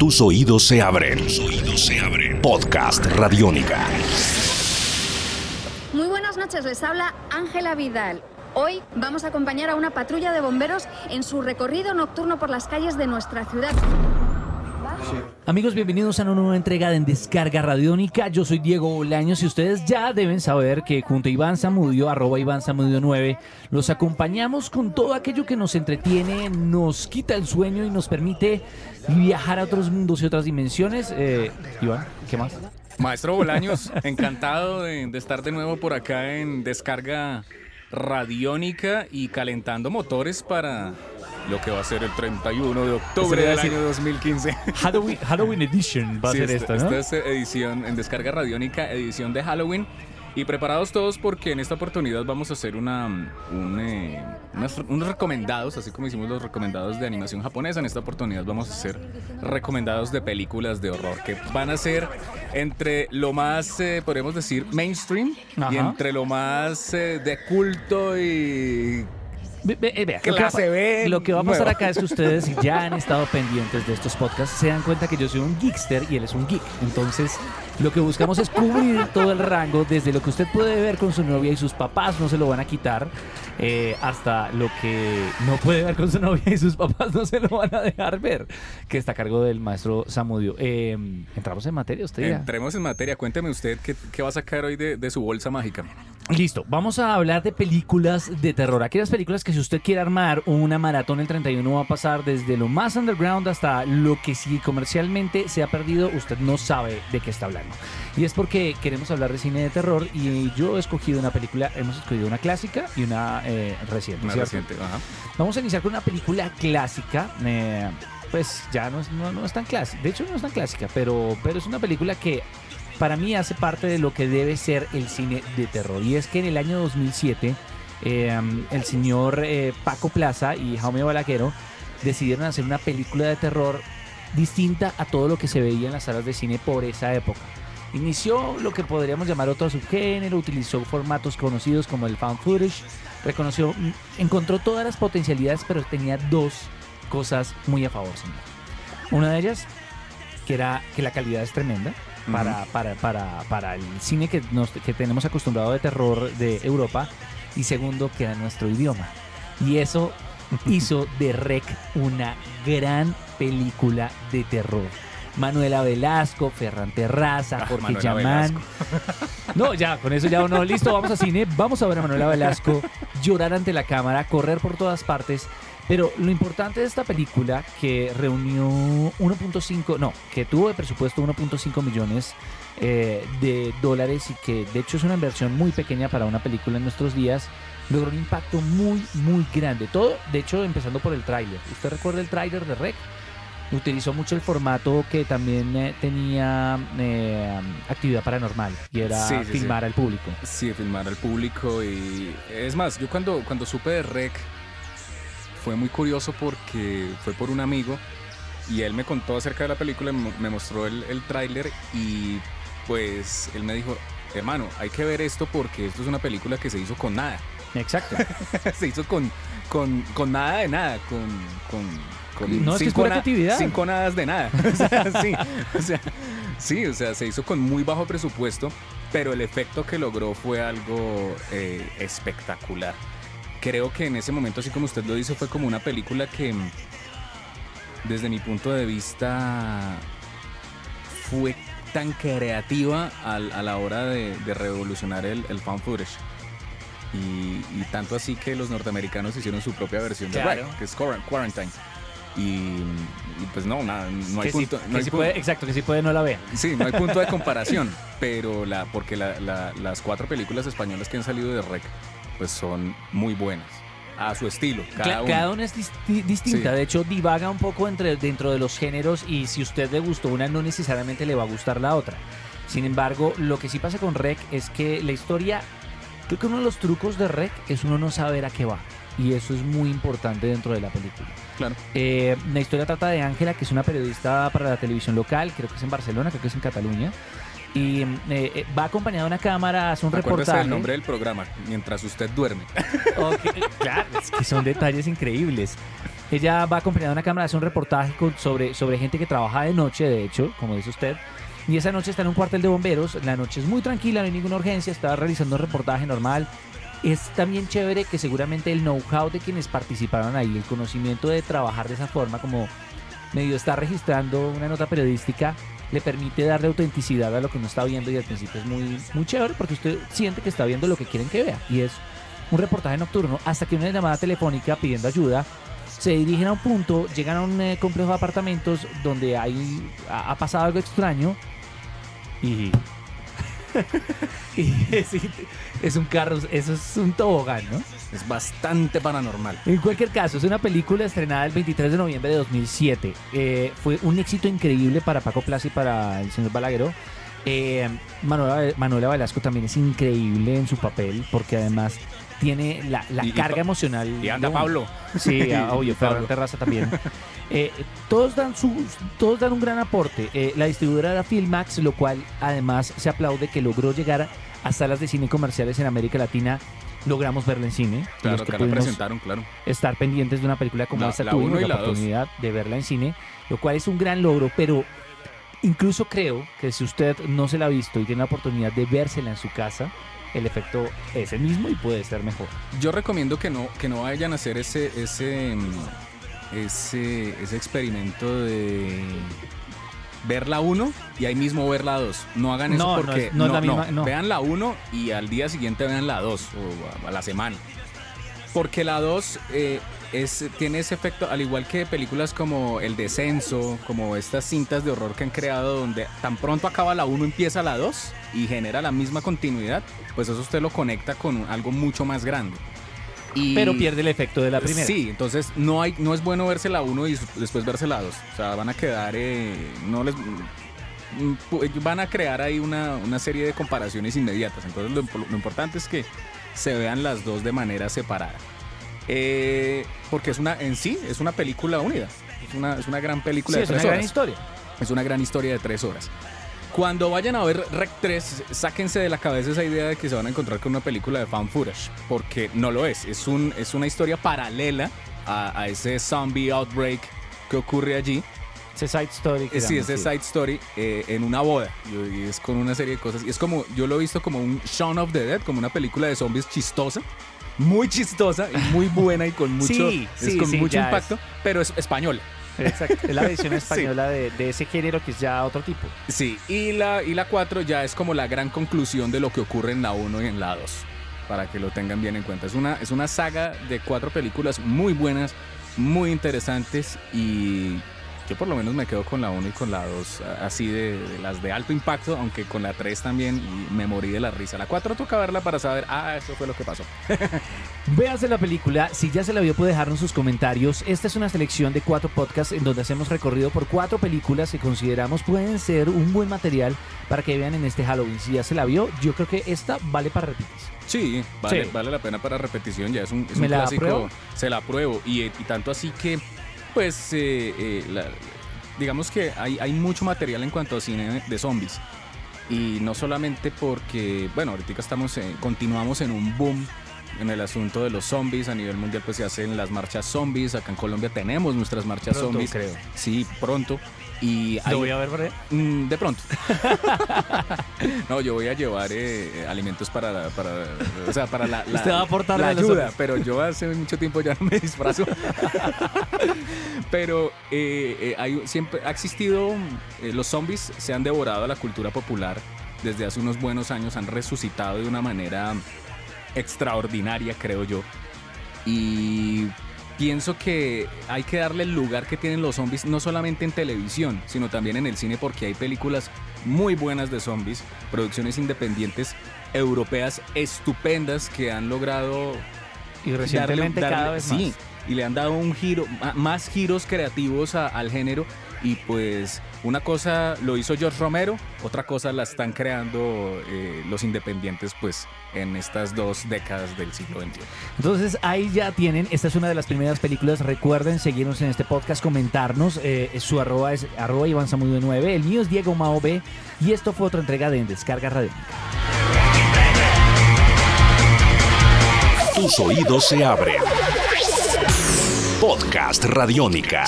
Tus oídos se abren. Tus oídos se abren. Podcast Radiónica. Muy buenas noches, les habla Ángela Vidal. Hoy vamos a acompañar a una patrulla de bomberos en su recorrido nocturno por las calles de nuestra ciudad. Amigos, bienvenidos a una nueva entrega de Descarga Radiónica. Yo soy Diego Bolaños y ustedes ya deben saber que junto a Iván Zamudio, arroba Iván Zamudio 9, los acompañamos con todo aquello que nos entretiene, nos quita el sueño y nos permite viajar a otros mundos y otras dimensiones. Eh, Iván, ¿qué más? Maestro Bolaños, encantado de, de estar de nuevo por acá en Descarga Radiónica y calentando motores para lo que va a ser el 31 de octubre del año 2015. Halloween, Halloween Edition va a Sí, ser esta, esta, ¿no? esta es edición en Descarga Radiónica, edición de Halloween. Y preparados todos porque en esta oportunidad vamos a hacer una, un, eh, unas- unos recomendados, así como hicimos los recomendados de animación japonesa. En esta oportunidad vamos a hacer recomendados de películas de horror que van a ser entre lo más, eh, podríamos decir, mainstream y entre lo más eh, de culto y Ve- ve- eh, vea, lo que, va, Clase B, lo que va a pasar acá es que ustedes si ya han estado pendientes de estos podcasts, se dan cuenta que yo soy un geekster y él es un geek. Entonces, lo que buscamos es cubrir todo el rango, desde lo que usted puede ver con su novia y sus papás no se lo van a quitar, eh, hasta lo que no puede ver con su novia y sus papás no se lo van a dejar ver, que está a cargo del maestro Samudio. Eh, Entramos en materia, usted ya. entremos en materia. Cuénteme usted qué, qué va a sacar hoy de, de su bolsa mágica. Listo, vamos a hablar de películas de terror. Aquellas películas que si usted quiere armar una maratón el 31 va a pasar desde lo más underground hasta lo que si comercialmente se ha perdido, usted no sabe de qué está hablando. Y es porque queremos hablar de cine de terror y yo he escogido una película, hemos escogido una clásica y una eh, reciente. ¿cierto? reciente. Ajá. Vamos a iniciar con una película clásica. eh, pues ya no es, no, no es tan clásica. De hecho, no es tan clásica, pero, pero es una película que para mí hace parte de lo que debe ser el cine de terror. Y es que en el año 2007, eh, el señor eh, Paco Plaza y Jaume Balaguero decidieron hacer una película de terror distinta a todo lo que se veía en las salas de cine por esa época. Inició lo que podríamos llamar otro subgénero, utilizó formatos conocidos como el found footage, reconoció, mm, encontró todas las potencialidades, pero tenía dos cosas muy a favor, señor. Una de ellas, que era que la calidad es tremenda para, para, para, para el cine que, nos, que tenemos acostumbrado de terror de Europa, y segundo, que era nuestro idioma. Y eso hizo de Rec una gran película de terror. Manuela Velasco, Ferran Terraza, Ah, Jorge Manuela Yamán. Velasco. No, ya, con eso ya uno, listo, vamos a cine, vamos a ver a Manuela Velasco llorar ante la cámara, correr por todas partes. Pero lo importante de esta película, que reunió 1.5, no, que tuvo de presupuesto 1.5 millones eh, de dólares y que de hecho es una inversión muy pequeña para una película en nuestros días, logró un impacto muy, muy grande. Todo, de hecho, empezando por el tráiler. ¿Usted recuerda el tráiler de Rec? Utilizó mucho el formato que también eh, tenía eh, actividad paranormal y era Sí, sí, sí. filmar al público. Sí, filmar al público y es más, yo cuando, cuando supe de Rec fue muy curioso porque fue por un amigo y él me contó acerca de la película, me me mostró el, el tráiler y pues él me dijo, hermano, hay que ver esto porque esto es una película que se hizo con nada. Exacto. se hizo con, con, con nada de nada, con... con, con No, es que es cinco pura creatividad. Cinco nadas de nada. O sea, sí, o sea, sí, o sea, se hizo con muy bajo presupuesto, pero el efecto que logró fue algo eh, espectacular. Creo que en ese momento, así como usted lo dice, fue como una película que, desde mi punto de vista, fue tan creativa al- a la hora de, de revolucionar el, el found footage. Y, y tanto así que los norteamericanos hicieron su propia versión de Claro. Rec, que es Quaran- Quarantine. Y, y pues no, nada, no hay que punto. no que hay puede, exacto, que sí puede no la vea. Sí, no hay punto de comparación, pero la, porque la- la- las cuatro películas españolas que han salido de Rec, pues son muy buenas, a su estilo, cada, una. es disti- distinta. Sí. De hecho, divaga un poco entre, dentro de los géneros y si usted le gustó una, no necesariamente le va a gustar la otra. Sin embargo, lo que sí pasa con Rec es que la historia, creo que uno de los trucos de Rec es uno no saber a qué va. Y eso es muy importante dentro de la película. Claro. Eh, la historia trata de Ángela, que es una periodista para la televisión local, creo que es en Barcelona, creo que es en Cataluña. Y eh, eh, va acompañada de una cámara, hace un Acuérdese reportaje. del nombre del programa, mientras usted duerme. Ok, claro, es que son detalles increíbles. Ella va acompañada de una cámara, hace un reportaje con- sobre, sobre gente que trabaja de noche, de hecho, como dice usted. Y esa noche está en un cuartel de bomberos. La noche es muy tranquila, no hay ninguna urgencia. Está realizando un reportaje normal. Es también chévere que seguramente el know-how de quienes participaron ahí, el conocimiento de trabajar de esa forma, como medio está registrando una nota periodística, le permite darle autenticidad a lo que uno está viendo y al principio es muy, muy chévere porque usted siente que está viendo lo que quieren que vea. Y es un reportaje nocturno hasta que una llamada telefónica pidiendo ayuda se dirigen a un punto, llegan a un eh, complejo de apartamentos donde hay, ha, ha pasado algo extraño y, y es, es un carro, eso es un tobogán, ¿no? Es bastante paranormal. En cualquier caso, es una película estrenada el 23 de noviembre de 2007. Eh, fue un éxito increíble para Paco Plaza y para el señor Balagueró. Eh, Manuela, Manuela Velasco también es increíble en su papel porque además tiene la, la Y- y carga emocional. Y anda Pablo. Sí, ah, obvio. Ferran Terraza también. Eh, todos, dan sus, todos dan un gran aporte. Eh, la distribuidora era Filmax, lo cual además se aplaude que logró llegar a salas de cine comerciales en América Latina. Logramos verla en cine. Claro, Los que la presentaron, claro. estar pendientes de una película como La- esta la tuvimos la dos. oportunidad de verla en cine, lo cual es un gran logro, pero incluso creo que si usted no se la ha visto y tiene la oportunidad de vérsela en su casa, el efecto es el mismo y puede ser mejor. Yo recomiendo que no, que no vayan a hacer ese, ese, mm, ese, ese experimento de ver la 1 y ahí mismo ver la 2. No hagan eso No, no porque es- no es la misma- no. vean la 1 y al día siguiente vean la 2 o a, a la semana. Porque la 2 eh, es, tiene ese efecto, al igual que películas como El Descenso, como estas cintas de horror que han creado, donde tan pronto acaba la 1 empieza la 2 y genera la misma continuidad, pues eso usted lo conecta con algo mucho más grande. Y- Pero pierde el efecto de la primera. Sí, entonces no hay no es bueno verse la 1 y después verse la 2. O sea, van a quedar eh, no les mm, van a crear ahí una, una serie de comparaciones inmediatas. Entonces lo importante es que se vean las dos de manera separada. Eh, porque es una en sí es una película unida. Es una, es una gran película Sí, de es una gran historia. Es una gran historia de tres horas. Cuando vayan a ver Rec 3, sáquense de la cabeza esa idea de que se van a encontrar con una película de fan footage, porque no lo es. Es, un, es una historia paralela a, a ese zombie outbreak que ocurre allí. Ese side story. que Eh, Sí, ese side story eh, en una boda. Y es con una serie de cosas. Y es como, yo lo he visto como un Shaun of the Dead, como una película de zombies chistosa. Muy chistosa y muy buena y con mucho, Sí, es sí, con sí, mucho impacto, pero es española. Exacto. Es la versión española de, de ese género que es ya otro tipo. Sí, y la, y la 4 ya es como la gran conclusión de lo que ocurre en la 1 y en la 2, para que lo tengan bien en cuenta. Es una, es una saga de cuatro películas muy buenas, muy interesantes y yo por lo menos me quedo con la 1 y con la 2, a- así de, de las de alto impacto, aunque con la 3 también y me morí de la risa. La 4 toca verla para saber, ah, eso fue lo que pasó. Véase la película, si ya se la vio puede dejarnos sus comentarios. Esta es una selección de cuatro podcasts en donde hacemos recorrido por cuatro películas que consideramos pueden ser un buen material para que vean en este Halloween. Si ya se la vio, yo creo que esta vale para repetirse. Sí, vale, Sí. vale la pena para repetición, ya es un, es ¿Me un la clásico. apruebo? Se la apruebo. Y, y tanto así que, pues, eh, eh, la- digamos que hay, hay mucho material en cuanto a cine de zombies. Y no solamente porque, bueno, ahorita estamos, en- continuamos en un boom en el asunto de los zombies. A nivel mundial, pues se hacen las marchas zombies. Acá en Colombia tenemos nuestras marchas Pronto, zombies. creo. Sí, pronto. Y hay- Lo voy a ver. Mm, de pronto. no, yo voy a llevar eh, alimentos para, la- para, o sea, para la, la- Usted va a aportar la ayuda, pero yo hace mucho tiempo ya no me disfrazo. pero eh, eh, hay, siempre ha existido, los zombies se han devorado a la cultura popular desde hace unos buenos años, han resucitado de una manera extraordinaria, creo yo. Y pienso que hay que darle el lugar que tienen los zombies, no solamente en televisión, sino también en el cine, porque hay películas muy buenas de zombies, producciones independientes europeas estupendas que han logrado Y recientemente darle- cada darle- vez sí, más. y le han dado un giro, más giros creativos a- al género. Y pues una cosa lo hizo George Romero, otra cosa la están creando eh, los independientes pues en estas dos décadas del siglo XXI. Entonces ahí ya tienen, esta es una de las primeras películas, recuerden seguirnos en este podcast, comentarnos, eh, su arroba es arroba Iván Zamudio 9, el mío es Diego Mao B y esto fue otra entrega de En Descarga Radiónica. Tus oídos se abren. Podcast Radiónica.